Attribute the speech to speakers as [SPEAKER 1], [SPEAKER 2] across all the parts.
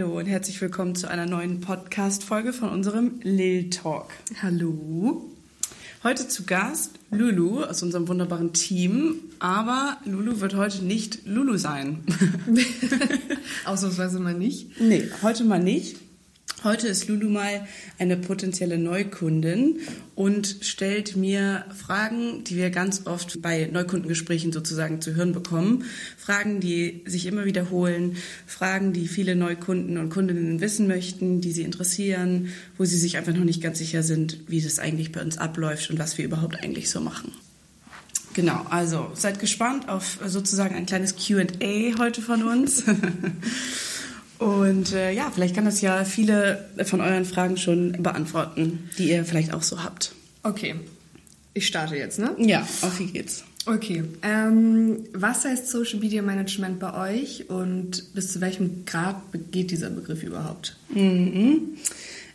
[SPEAKER 1] Hallo und herzlich willkommen zu einer neuen Podcast-Folge von unserem Lil Talk.
[SPEAKER 2] Hallo.
[SPEAKER 1] Heute zu Gast Lulu aus unserem wunderbaren Team, aber Lulu wird heute nicht Lulu sein.
[SPEAKER 2] Ausnahmsweise mal nicht.
[SPEAKER 1] Nee, heute mal nicht. Heute ist Lulu mal eine potenzielle Neukundin und stellt mir Fragen, die wir ganz oft bei Neukundengesprächen sozusagen zu hören bekommen. Fragen, die sich immer wiederholen, Fragen, die viele Neukunden und Kundinnen wissen möchten, die sie interessieren, wo sie sich einfach noch nicht ganz sicher sind, wie das eigentlich bei uns abläuft und was wir überhaupt eigentlich so machen. Genau, also seid gespannt auf sozusagen ein kleines QA heute von uns. Und äh, ja, vielleicht kann das ja viele von euren Fragen schon beantworten, die ihr vielleicht auch so habt.
[SPEAKER 2] Okay, ich starte jetzt, ne?
[SPEAKER 1] Ja, auf wie geht's?
[SPEAKER 2] Okay, ähm, was heißt Social Media Management bei euch und bis zu welchem Grad geht dieser Begriff überhaupt?
[SPEAKER 1] Mhm.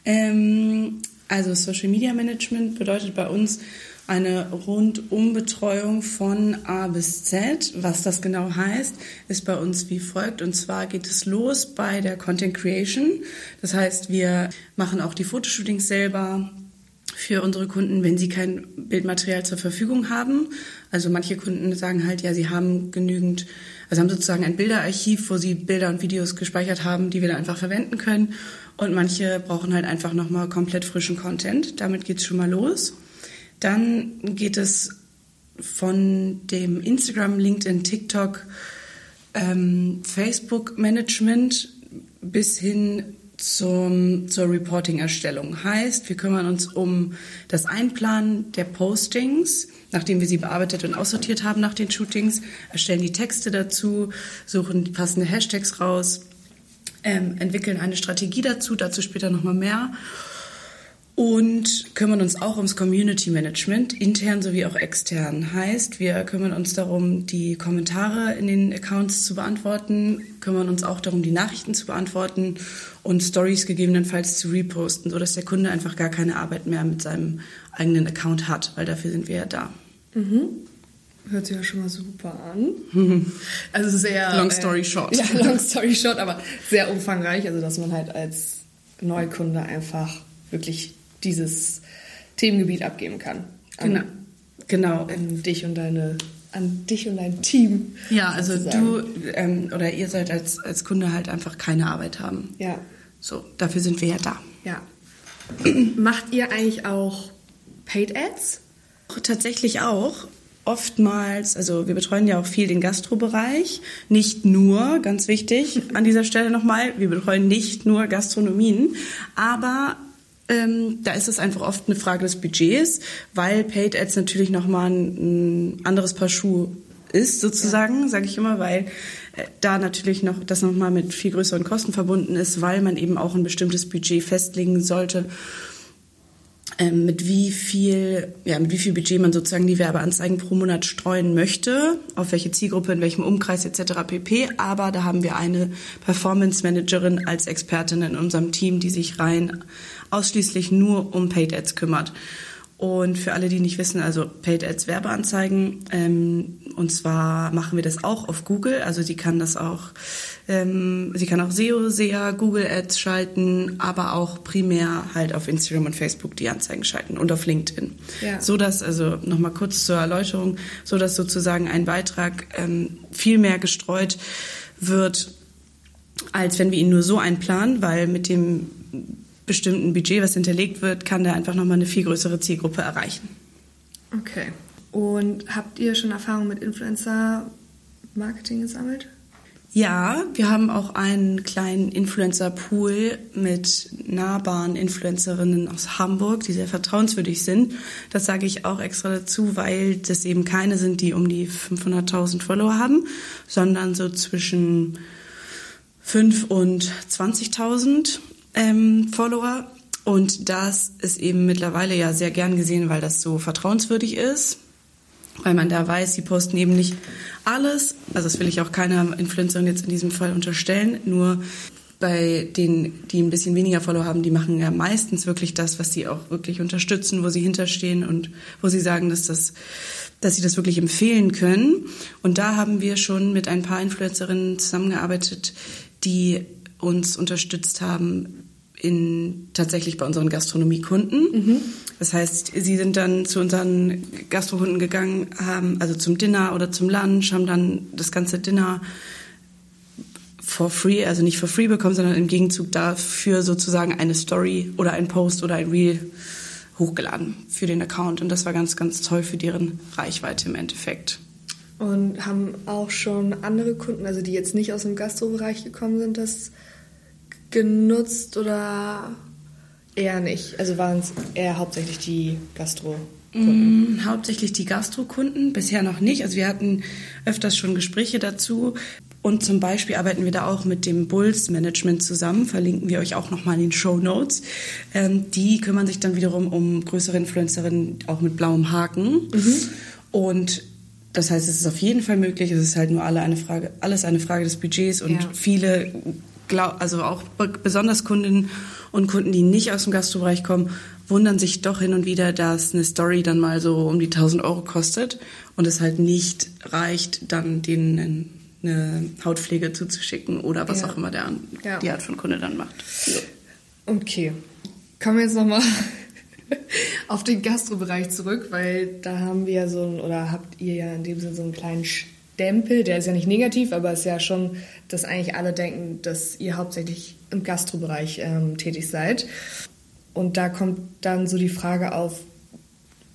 [SPEAKER 1] Ähm, also Social Media Management bedeutet bei uns eine Rundumbetreuung von A bis Z. Was das genau heißt, ist bei uns wie folgt. Und zwar geht es los bei der Content Creation. Das heißt, wir machen auch die Fotoshootings selber für unsere Kunden, wenn sie kein Bildmaterial zur Verfügung haben. Also manche Kunden sagen halt, ja, sie haben genügend, also haben sozusagen ein Bilderarchiv, wo sie Bilder und Videos gespeichert haben, die wir dann einfach verwenden können. Und manche brauchen halt einfach nochmal komplett frischen Content. Damit geht's schon mal los. Dann geht es von dem Instagram, LinkedIn, TikTok, ähm, Facebook-Management bis hin zum, zur Reporting-Erstellung. Heißt, wir kümmern uns um das Einplanen der Postings, nachdem wir sie bearbeitet und aussortiert haben nach den Shootings, erstellen die Texte dazu, suchen die passenden Hashtags raus, ähm, entwickeln eine Strategie dazu, dazu später nochmal mehr und kümmern uns auch ums Community Management, intern sowie auch extern. Heißt, wir kümmern uns darum, die Kommentare in den Accounts zu beantworten, kümmern uns auch darum, die Nachrichten zu beantworten und Stories gegebenenfalls zu reposten, sodass der Kunde einfach gar keine Arbeit mehr mit seinem eigenen Account hat, weil dafür sind wir ja da.
[SPEAKER 2] Mhm. Hört sich ja schon mal super an. Also sehr.
[SPEAKER 1] Long story äh, short.
[SPEAKER 2] Ja, long story short, aber sehr umfangreich. Also, dass man halt als Neukunde einfach wirklich dieses Themengebiet abgeben kann.
[SPEAKER 1] An, genau. Genau.
[SPEAKER 2] An dich und deine an dich und dein Team.
[SPEAKER 1] Ja, also sozusagen. du ähm, oder ihr sollt als, als Kunde halt einfach keine Arbeit haben.
[SPEAKER 2] Ja.
[SPEAKER 1] So, dafür sind wir ja da.
[SPEAKER 2] Ja. Macht ihr eigentlich auch Paid Ads?
[SPEAKER 1] Tatsächlich auch. Oftmals, also wir betreuen ja auch viel den Gastrobereich. Nicht nur, ganz wichtig an dieser Stelle nochmal, wir betreuen nicht nur Gastronomien, aber ähm, da ist es einfach oft eine Frage des Budgets, weil Paid Ads natürlich nochmal ein, ein anderes Paar Schuhe ist, sozusagen, ja. sage ich immer, weil äh, da natürlich noch das nochmal mit viel größeren Kosten verbunden ist, weil man eben auch ein bestimmtes Budget festlegen sollte, ähm, mit wie viel, ja, mit wie viel Budget man sozusagen die Werbeanzeigen pro Monat streuen möchte, auf welche Zielgruppe, in welchem Umkreis etc. pp. Aber da haben wir eine Performance Managerin als Expertin in unserem Team, die sich rein ausschließlich nur um Paid Ads kümmert. Und für alle, die nicht wissen, also Paid Ads Werbeanzeigen. Ähm, und zwar machen wir das auch auf Google. Also sie kann das auch, ähm, sie kann auch SEO, SEA, Google Ads schalten, aber auch primär halt auf Instagram und Facebook die Anzeigen schalten und auf LinkedIn. Ja. So dass, also nochmal kurz zur Erläuterung, so dass sozusagen ein Beitrag ähm, viel mehr gestreut wird, als wenn wir ihn nur so einplanen, weil mit dem bestimmten Budget, was hinterlegt wird, kann der einfach nochmal eine viel größere Zielgruppe erreichen.
[SPEAKER 2] Okay. Und habt ihr schon Erfahrung mit Influencer-Marketing gesammelt?
[SPEAKER 1] Ja, wir haben auch einen kleinen Influencer-Pool mit nahbaren Influencerinnen aus Hamburg, die sehr vertrauenswürdig sind. Das sage ich auch extra dazu, weil das eben keine sind, die um die 500.000 Follower haben, sondern so zwischen 5 und 20.000 ähm, Follower. Und das ist eben mittlerweile ja sehr gern gesehen, weil das so vertrauenswürdig ist. Weil man da weiß, sie posten eben nicht alles. Also das will ich auch keiner Influencerin jetzt in diesem Fall unterstellen. Nur bei denen, die ein bisschen weniger Follower haben, die machen ja meistens wirklich das, was sie auch wirklich unterstützen, wo sie hinterstehen und wo sie sagen, dass das, dass sie das wirklich empfehlen können. Und da haben wir schon mit ein paar Influencerinnen zusammengearbeitet, die uns unterstützt haben in tatsächlich bei unseren Gastronomiekunden. Das heißt, sie sind dann zu unseren Gastrokunden gegangen, haben also zum Dinner oder zum Lunch, haben dann das ganze Dinner for free, also nicht for free bekommen, sondern im Gegenzug dafür sozusagen eine Story oder ein Post oder ein Reel hochgeladen für den Account. Und das war ganz, ganz toll für deren Reichweite im Endeffekt.
[SPEAKER 2] Und haben auch schon andere Kunden, also die jetzt nicht aus dem Gastrobereich gekommen sind, das genutzt oder eher nicht? Also waren es eher hauptsächlich die Gastro?
[SPEAKER 1] Mm, hauptsächlich die Gastrokunden, bisher noch nicht. Also wir hatten öfters schon Gespräche dazu. Und zum Beispiel arbeiten wir da auch mit dem Bulls Management zusammen, verlinken wir euch auch nochmal in den Show Notes. Ähm, die kümmern sich dann wiederum um größere Influencerinnen, auch mit blauem Haken. Und das heißt, es ist auf jeden Fall möglich. Es ist halt nur alle eine Frage, alles eine Frage des Budgets und
[SPEAKER 2] Ja.
[SPEAKER 1] viele, glaub, also auch be- besonders Kundinnen und Kunden, die nicht aus dem Gastrobereich kommen, wundern sich doch hin und wieder, dass eine Story dann mal so um die 1000 Euro kostet und es halt nicht reicht, dann denen eine Hautpflege zuzuschicken oder was
[SPEAKER 2] Ja.
[SPEAKER 1] auch immer der,
[SPEAKER 2] Ja.
[SPEAKER 1] die Art von Kunde dann macht.
[SPEAKER 2] Okay. Kommen wir jetzt nochmal auf den Gastrobereich zurück, weil da haben wir ja so ein, oder habt ihr ja in dem Sinne so einen kleinen Stempel, der ist ja nicht negativ, aber ist ja schon, dass eigentlich alle denken, dass ihr hauptsächlich im Gastrobereich ähm, tätig seid. Und da kommt dann so die Frage auf,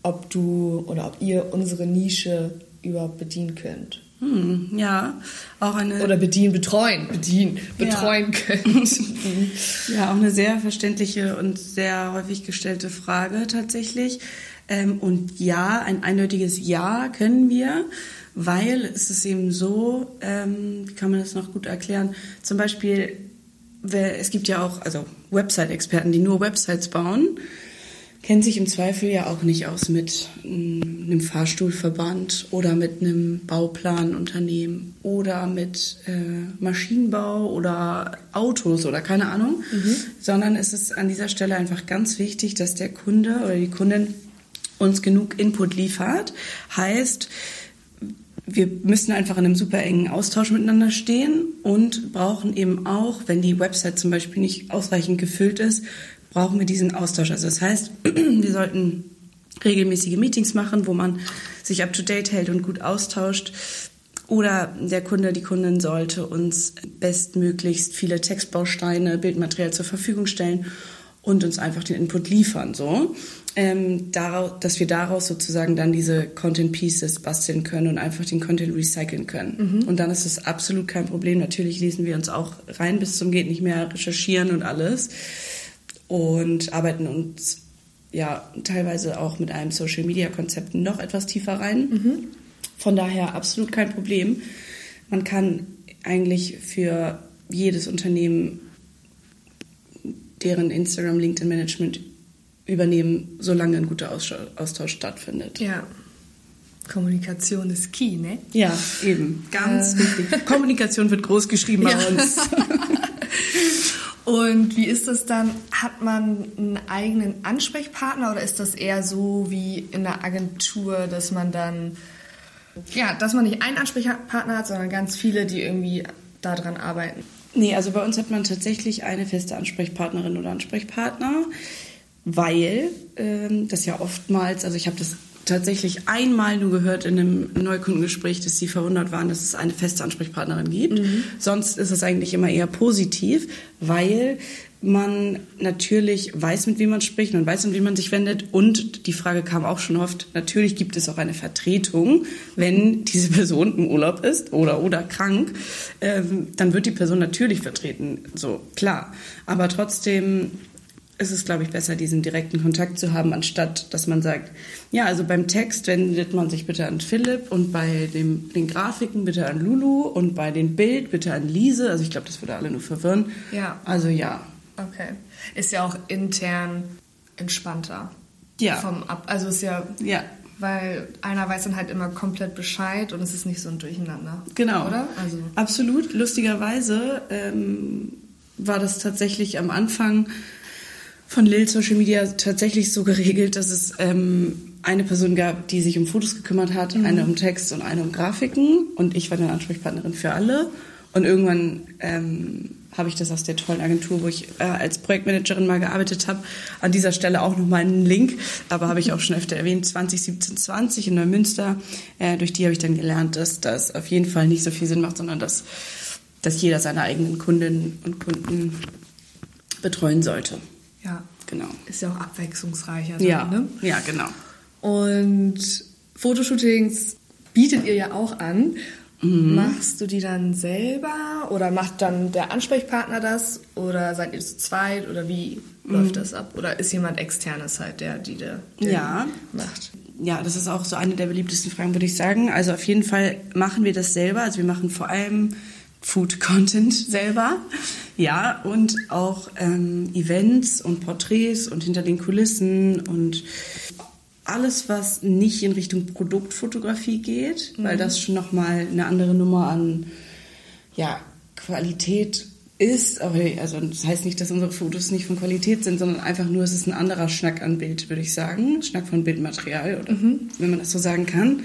[SPEAKER 2] ob du oder ob ihr unsere Nische überhaupt bedienen könnt.
[SPEAKER 1] Hm, ja, auch eine
[SPEAKER 2] Oder bedienen, betreuen, bedienen, betreuen könnt.
[SPEAKER 1] Ja, auch eine sehr verständliche und sehr häufig gestellte Frage tatsächlich. Ähm, und ja, ein eindeutiges Ja können wir, weil es ist eben so, ähm, wie kann man das noch gut erklären? Zum Beispiel, es gibt ja auch also Website-Experten, die nur Websites bauen, kennen sich im Zweifel ja auch nicht aus mit mm, einem Fahrstuhlverband oder mit einem Bauplanunternehmen oder mit äh, Maschinenbau oder Autos oder keine Ahnung, sondern es ist an dieser Stelle einfach ganz wichtig, dass der Kunde oder die Kundin uns genug Input liefert. Heißt, wir müssen einfach in einem super engen Austausch miteinander stehen und brauchen eben auch, wenn die Website zum Beispiel nicht ausreichend gefüllt ist, brauchen wir diesen Austausch. Also das heißt, wir sollten regelmäßige Meetings machen, wo man sich up to date hält und gut austauscht. Oder der Kunde, die Kundin sollte uns bestmöglichst viele Textbausteine, Bildmaterial zur Verfügung stellen und uns einfach den Input liefern, so. Ähm, daraus, dass wir daraus sozusagen dann diese Content Pieces basteln können und einfach den Content recyceln können. Und dann ist es absolut kein Problem. Natürlich lesen wir uns auch rein bis zum geht nicht mehr, recherchieren und alles und arbeiten uns ja teilweise auch mit einem Social Media Konzept noch etwas tiefer rein. Von daher absolut kein Problem. Man kann eigentlich für jedes Unternehmen deren Instagram, LinkedIn Management übernehmen, solange ein guter Austausch stattfindet.
[SPEAKER 2] Ja. Kommunikation ist key, ne?
[SPEAKER 1] Ja, eben. Ganz
[SPEAKER 2] Äh.
[SPEAKER 1] wichtig. Kommunikation wird groß geschrieben bei
[SPEAKER 2] Ja.
[SPEAKER 1] uns.
[SPEAKER 2] Und wie ist das dann? Hat man einen eigenen Ansprechpartner oder ist das eher so wie in der Agentur, dass man dann, ja, dass man nicht einen Ansprechpartner hat, sondern ganz viele, die irgendwie daran arbeiten?
[SPEAKER 1] Nee, also bei uns hat man tatsächlich eine feste Ansprechpartnerin oder Ansprechpartner, weil ähm, das ja oftmals, also ich habe das tatsächlich einmal nur gehört in einem Neukundengespräch, dass sie verwundert waren, dass es eine feste Ansprechpartnerin gibt. Sonst ist es eigentlich immer eher positiv, weil man natürlich weiß, mit wem man spricht, man weiß, mit wem man sich wendet und die Frage kam auch schon oft, natürlich gibt es auch eine Vertretung, wenn diese Person im Urlaub ist oder oder krank, ähm, dann wird die Person natürlich vertreten, so klar. Aber trotzdem ist es, glaube ich, besser, diesen direkten Kontakt zu haben, anstatt dass man sagt, ja, also beim Text wendet man sich bitte an Philipp und bei dem, den Grafiken bitte an Lulu und bei den Bild bitte an Lise. Also ich glaube, das würde alle nur verwirren.
[SPEAKER 2] Ja.
[SPEAKER 1] Also ja.
[SPEAKER 2] Okay. Ist ja auch intern entspannter.
[SPEAKER 1] Ja.
[SPEAKER 2] Vom Ab also ist ja,
[SPEAKER 1] Ja.
[SPEAKER 2] weil einer weiß dann halt immer komplett Bescheid und es ist nicht so ein Durcheinander.
[SPEAKER 1] Genau.
[SPEAKER 2] Oder? Also.
[SPEAKER 1] Absolut. Lustigerweise ähm, war das tatsächlich am Anfang von Lil Social Media tatsächlich so geregelt, dass es ähm, eine Person gab, die sich um Fotos gekümmert hat, eine um Text und eine um Grafiken. Und ich war dann Ansprechpartnerin für alle. Und irgendwann ähm, habe ich das aus der tollen Agentur, wo ich äh, als Projektmanagerin mal gearbeitet habe. An dieser Stelle auch nochmal einen Link, aber habe ich auch schon öfter erwähnt, 2017 20 in Neumünster. Äh, durch die habe ich dann gelernt, dass das auf jeden Fall nicht so viel Sinn macht, sondern dass, dass jeder seine eigenen Kundinnen und Kunden betreuen sollte.
[SPEAKER 2] Ja.
[SPEAKER 1] Genau.
[SPEAKER 2] Ist ja auch abwechslungsreicher. Dann,
[SPEAKER 1] Ja,
[SPEAKER 2] Ne?
[SPEAKER 1] ja, genau.
[SPEAKER 2] Und Fotoshootings bietet ihr ja auch an.
[SPEAKER 1] Mhm.
[SPEAKER 2] Machst du die dann selber oder macht dann der Ansprechpartner das oder seid ihr zu zweit oder wie
[SPEAKER 1] Mhm.
[SPEAKER 2] läuft das ab? Oder ist jemand externes halt, der die der, der
[SPEAKER 1] Ja.
[SPEAKER 2] macht?
[SPEAKER 1] Ja, das ist auch so eine der beliebtesten Fragen, würde ich sagen. Also auf jeden Fall machen wir das selber. Also wir machen vor allem Food-Content selber. Ja, und auch ähm, Events und Porträts und hinter den Kulissen und alles, was nicht in Richtung Produktfotografie geht, weil das schon nochmal eine andere Nummer an ja, Qualität ist. Aber also das heißt nicht, dass unsere Fotos nicht von Qualität sind, sondern einfach nur, es ist ein anderer Schnack an Bild, würde ich sagen. Schnack von Bildmaterial, oder wenn man das so sagen kann.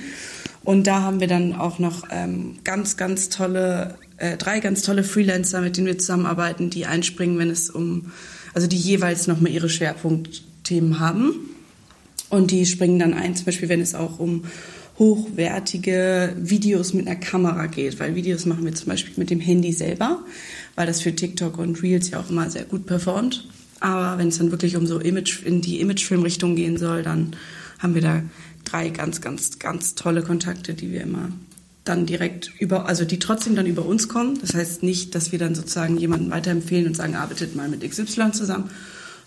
[SPEAKER 1] Und da haben wir dann auch noch ähm, ganz, ganz tolle, äh, drei ganz tolle Freelancer, mit denen wir zusammenarbeiten, die einspringen, wenn es um, also die jeweils nochmal ihre Schwerpunktthemen haben. Und die springen dann ein, zum Beispiel, wenn es auch um hochwertige Videos mit einer Kamera geht, weil Videos machen wir zum Beispiel mit dem Handy selber, weil das für TikTok und Reels ja auch immer sehr gut performt. Aber wenn es dann wirklich um so Image, in die Imagefilmrichtung gehen soll, dann haben wir da drei ganz, ganz, ganz tolle Kontakte, die wir immer dann direkt über, also die trotzdem dann über uns kommen. Das heißt nicht, dass wir dann sozusagen jemanden weiterempfehlen und sagen, arbeitet mal mit XY zusammen,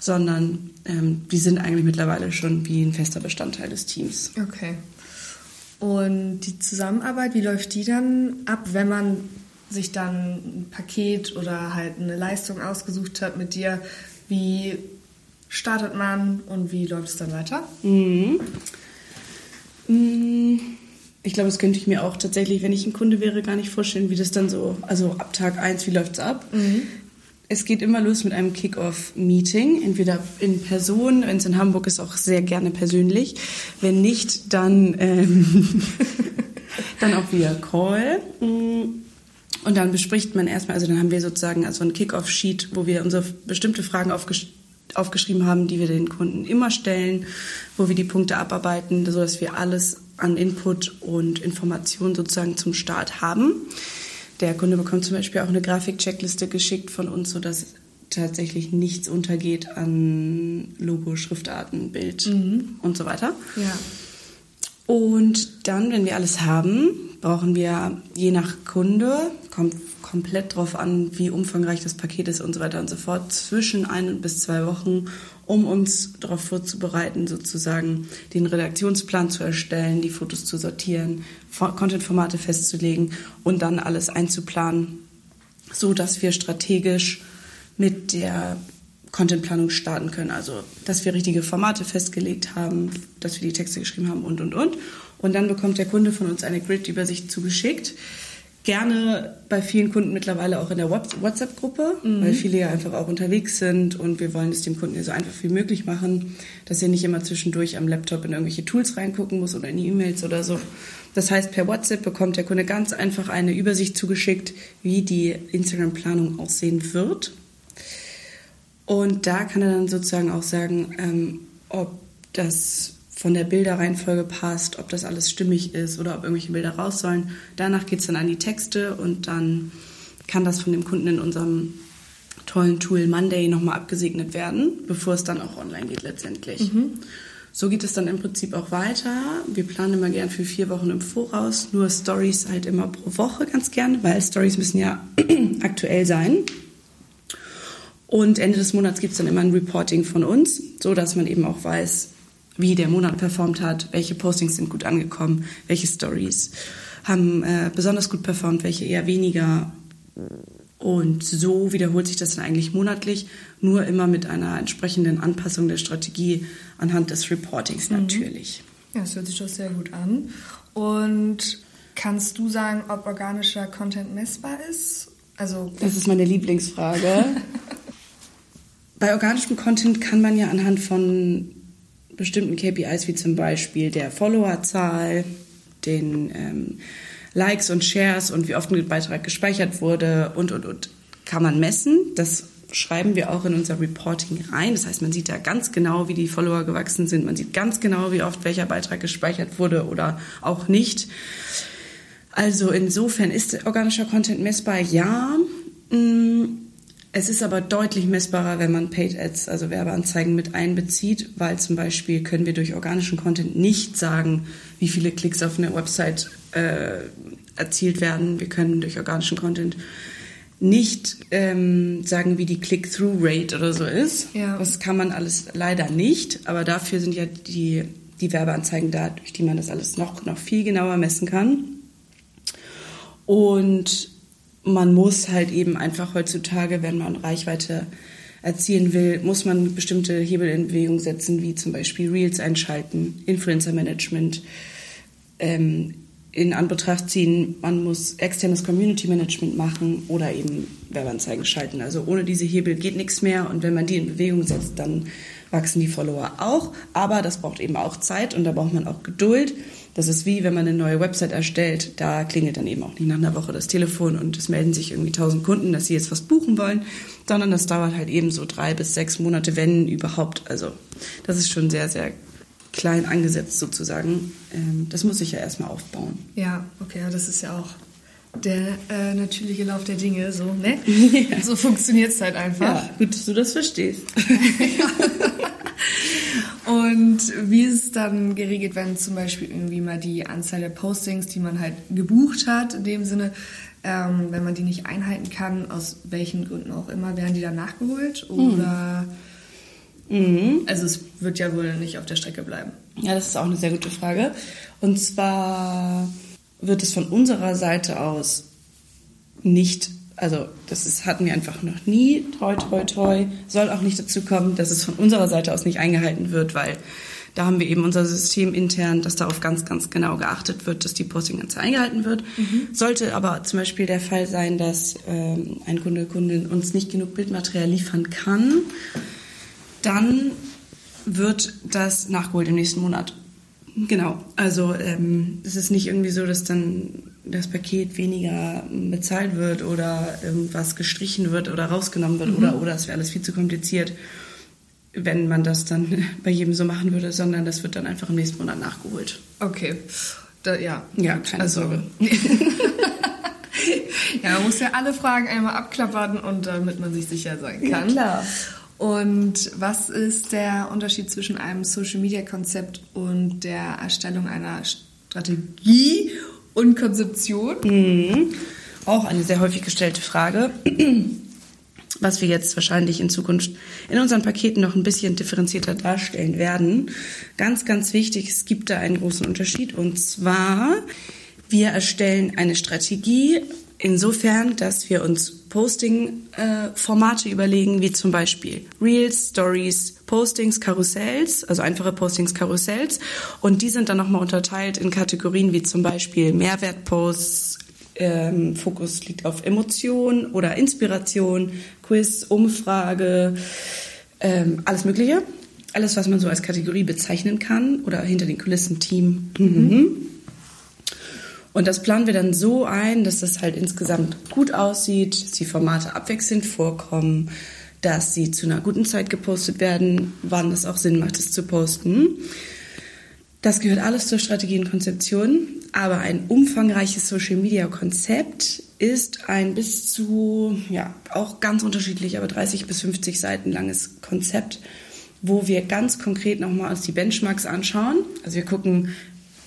[SPEAKER 1] sondern ähm, die sind eigentlich mittlerweile schon wie ein fester Bestandteil des Teams.
[SPEAKER 2] Okay. Und die Zusammenarbeit, wie läuft die dann ab, wenn man sich dann ein Paket oder halt eine Leistung ausgesucht hat mit dir? Wie startet man und wie läuft es dann weiter?
[SPEAKER 1] Mhm. Mm, Ich glaube, das könnte ich mir auch tatsächlich, wenn ich ein Kunde wäre, gar nicht vorstellen, wie das dann so, also ab Tag 1, wie läuft's ab? Es geht immer los mit einem Kick-Off-Meeting, entweder in Person, wenn es in Hamburg ist, auch sehr gerne persönlich. Wenn nicht, dann, ähm, dann auch via Call. Mm, Und dann bespricht man erstmal, also dann haben wir sozusagen also ein Kick-Off-Sheet, wo wir unsere bestimmte Fragen aufgesch aufgeschrieben haben, die wir den Kunden immer stellen, wo wir die Punkte abarbeiten, sodass wir alles an Input und Informationen sozusagen zum Start haben. Der Kunde bekommt zum Beispiel auch eine Grafik-Checkliste geschickt von uns, sodass tatsächlich nichts untergeht an Logo, Schriftarten, Bild und so weiter.
[SPEAKER 2] Ja.
[SPEAKER 1] Und dann, wenn wir alles haben, brauchen wir je nach Kunde, kommt komplett drauf an, wie umfangreich das Paket ist und so weiter und so fort, zwischen ein bis zwei Wochen, um uns darauf vorzubereiten, sozusagen den Redaktionsplan zu erstellen, die Fotos zu sortieren, Fo- Content-Formate festzulegen und dann alles einzuplanen, so dass wir strategisch mit der Contentplanung starten können. Also, dass wir richtige Formate festgelegt haben, dass wir die Texte geschrieben haben und, und, und. Und dann bekommt der Kunde von uns eine Grid-Übersicht zugeschickt. Gerne bei vielen Kunden mittlerweile auch in der Whats- WhatsApp-Gruppe, weil viele ja einfach auch unterwegs sind und wir wollen es dem Kunden ja so einfach wie möglich machen, dass er nicht immer zwischendurch am Laptop in irgendwelche Tools reingucken muss oder in E-Mails oder so. Das heißt, per WhatsApp bekommt der Kunde ganz einfach eine Übersicht zugeschickt, wie die Instagram-Planung aussehen wird. Und da kann er dann sozusagen auch sagen, ähm, ob das von der Bilderreihenfolge passt, ob das alles stimmig ist oder ob irgendwelche Bilder raus sollen. Danach geht es dann an die Texte und dann kann das von dem Kunden in unserem tollen Tool Monday nochmal abgesegnet werden, bevor es dann auch online geht letztendlich. So geht es dann im Prinzip auch weiter. Wir planen immer gern für vier Wochen im Voraus, nur Stories halt immer pro Woche ganz gerne, weil Stories müssen ja aktuell sein. Und Ende des Monats gibt es dann immer ein Reporting von uns, so dass man eben auch weiß, wie der Monat performt hat, welche Postings sind gut angekommen, welche Stories haben äh, besonders gut performt, welche eher weniger. Und so wiederholt sich das dann eigentlich monatlich, nur immer mit einer entsprechenden Anpassung der Strategie anhand des Reportings natürlich.
[SPEAKER 2] Ja, das hört sich doch sehr gut an. Und kannst du sagen, ob organischer Content messbar ist? Also
[SPEAKER 1] Das ist meine Lieblingsfrage. Bei organischem Content kann man ja anhand von bestimmten KPIs wie zum Beispiel der Followerzahl, den ähm, Likes und Shares und wie oft ein Beitrag gespeichert wurde und und und kann man messen. Das schreiben wir auch in unser Reporting rein. Das heißt, man sieht da ganz genau, wie die Follower gewachsen sind. Man sieht ganz genau, wie oft welcher Beitrag gespeichert wurde oder auch nicht. Also insofern ist organischer Content messbar, ja. Mm, es ist aber deutlich messbarer, wenn man Paid Ads, also Werbeanzeigen mit einbezieht, weil zum Beispiel können wir durch organischen Content nicht sagen, wie viele Klicks auf eine Website äh, erzielt werden. Wir können durch organischen Content nicht ähm, sagen, wie die Click-Through-Rate oder so ist. Ja. Das kann man alles leider nicht, aber dafür sind ja die, die Werbeanzeigen da, durch die man das alles noch, noch viel genauer messen kann. Und man muss halt eben einfach heutzutage, wenn man Reichweite erzielen will, muss man bestimmte Hebel in Bewegung setzen, wie zum Beispiel Reels einschalten, Influencer-Management, ähm, in Anbetracht ziehen, man muss externes Community Management machen oder eben Werbeanzeigen schalten. Also ohne diese Hebel geht nichts mehr und wenn man die in Bewegung setzt, dann wachsen die Follower auch. Aber das braucht eben auch Zeit und da braucht man auch Geduld. Das ist wie, wenn man eine neue Website erstellt, da klingelt dann eben auch nicht nach einer Woche das Telefon und es melden sich irgendwie tausend Kunden, dass sie jetzt was buchen wollen, sondern das dauert halt eben so drei bis sechs Monate, wenn überhaupt. Also das ist schon sehr, sehr klein angesetzt sozusagen. Ähm, das muss ich ja erstmal aufbauen.
[SPEAKER 2] Ja, okay, das ist ja auch der äh, natürliche Lauf der Dinge, so, ne? Ja. So funktioniert es halt einfach. Ja,
[SPEAKER 1] gut, dass du das verstehst.
[SPEAKER 2] Und wie ist es dann geregelt, wenn zum Beispiel irgendwie mal die Anzahl der Postings, die man halt gebucht hat, in dem Sinne, ähm, wenn man die nicht einhalten kann, aus welchen Gründen auch immer, werden die dann nachgeholt? Oder. Hm Mhm. Also es wird ja wohl nicht auf der Strecke bleiben.
[SPEAKER 1] Ja, das ist auch eine sehr gute Frage. Und zwar wird es von unserer Seite aus nicht, also das ist, hatten wir einfach noch nie, toi, toi, toi, soll auch nicht dazu kommen, dass es von unserer Seite aus nicht eingehalten wird, weil da haben wir eben unser System intern, dass darauf ganz, ganz genau geachtet wird, dass die Postinganzahl eingehalten wird. Mhm. Sollte aber zum Beispiel der Fall sein, dass ähm, ein Kunde, Kundin uns nicht genug Bildmaterial liefern kann, dann wird das nachgeholt im nächsten Monat. Genau, also ähm, es ist nicht irgendwie so, dass dann das Paket weniger bezahlt wird oder irgendwas gestrichen wird oder rausgenommen wird mhm. oder oder es wäre alles viel zu kompliziert, wenn man das dann bei jedem so machen würde, sondern das wird dann einfach im nächsten Monat nachgeholt.
[SPEAKER 2] Okay, da, ja.
[SPEAKER 1] Ja, keine also, Sorge.
[SPEAKER 2] ja, man muss ja alle Fragen einmal abklappern und damit man sich sicher sein kann.
[SPEAKER 1] Ja, klar.
[SPEAKER 2] Und was ist der Unterschied zwischen einem Social-Media-Konzept und der Erstellung einer Strategie und Konzeption?
[SPEAKER 1] Mhm. Auch eine sehr häufig gestellte Frage, was wir jetzt wahrscheinlich in Zukunft in unseren Paketen noch ein bisschen differenzierter darstellen werden. Ganz, ganz wichtig, es gibt da einen großen Unterschied und zwar, wir erstellen eine Strategie insofern, dass wir uns Posting-Formate äh, überlegen, wie zum Beispiel Reels, Stories, Postings, Karussells, also einfache Postings, Karussells. Und die sind dann nochmal unterteilt in Kategorien wie zum Beispiel Mehrwertposts, ähm, Fokus liegt auf Emotion oder Inspiration, Quiz, Umfrage, ähm, alles Mögliche. Alles, was man so als Kategorie bezeichnen kann oder hinter den Kulissen Team. Mhm. Mhm. Und das planen wir dann so ein, dass das halt insgesamt gut aussieht, dass die Formate abwechselnd vorkommen, dass sie zu einer guten Zeit gepostet werden, wann es auch Sinn macht, es zu posten. Das gehört alles zur Strategie und Konzeption, aber ein umfangreiches Social-Media-Konzept ist ein bis zu, ja, auch ganz unterschiedlich, aber 30 bis 50 Seiten langes Konzept, wo wir ganz konkret nochmal uns die Benchmarks anschauen. Also wir gucken,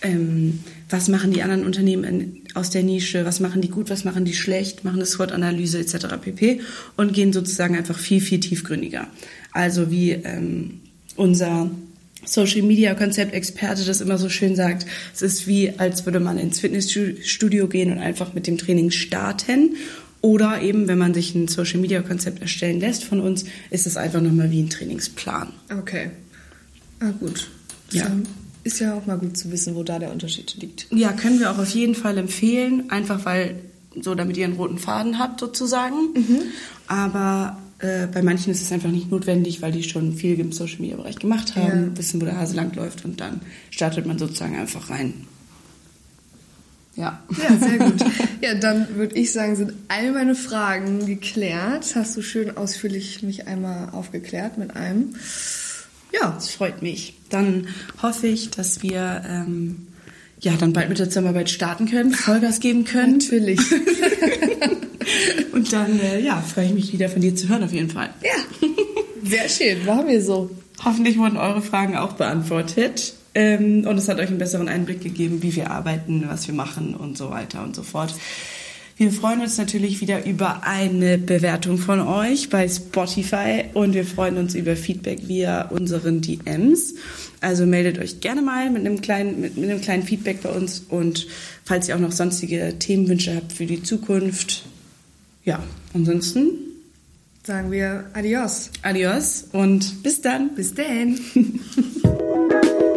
[SPEAKER 1] ähm, was machen die anderen Unternehmen in, aus der Nische, was machen die gut, was machen die schlecht, machen eine SWOT-Analyse etc. pp. und gehen sozusagen einfach viel, viel tiefgründiger. Also wie ähm, unser Social Media Konzept Experte das immer so schön sagt, es ist wie, als würde man ins Fitnessstudio gehen und einfach mit dem Training starten. Oder eben, wenn man sich ein Social Media Konzept erstellen lässt von uns, ist es einfach nochmal wie ein Trainingsplan.
[SPEAKER 2] Okay. Ah, gut.
[SPEAKER 1] Ja.
[SPEAKER 2] Ist ja auch mal gut zu wissen, wo da der Unterschied liegt.
[SPEAKER 1] Ja, können wir auch auf jeden Fall empfehlen, einfach weil so, damit ihr einen roten Faden habt sozusagen. Mhm. Aber äh, bei manchen ist es einfach nicht notwendig, weil die schon viel im Social Media Bereich gemacht haben, ja. wissen, wo der Hase lang läuft und dann startet man sozusagen einfach rein. Ja.
[SPEAKER 2] Ja, sehr gut. Ja, dann würde ich sagen, sind all meine Fragen geklärt. Hast du schön ausführlich mich einmal aufgeklärt mit einem.
[SPEAKER 1] Ja, das freut mich. Dann hoffe ich, dass wir ähm, ja dann bald mit der Zusammenarbeit starten können, Vollgas geben können.
[SPEAKER 2] Natürlich.
[SPEAKER 1] Und dann äh, ja, freue ich mich wieder von dir zu hören auf jeden Fall.
[SPEAKER 2] Ja. Sehr schön, machen wir so.
[SPEAKER 1] Hoffentlich wurden eure Fragen auch beantwortet. Ähm, und es hat euch einen besseren Einblick gegeben, wie wir arbeiten, was wir machen und so weiter und so fort. Wir freuen uns natürlich wieder über eine Bewertung von euch bei Spotify und wir freuen uns über Feedback via unseren DMs. Also meldet euch gerne mal mit einem kleinen, mit, mit einem kleinen Feedback bei uns und falls ihr auch noch sonstige Themenwünsche habt für die Zukunft. Ja, ansonsten
[SPEAKER 2] sagen wir Adios.
[SPEAKER 1] Adios und bis dann.
[SPEAKER 2] Bis dann.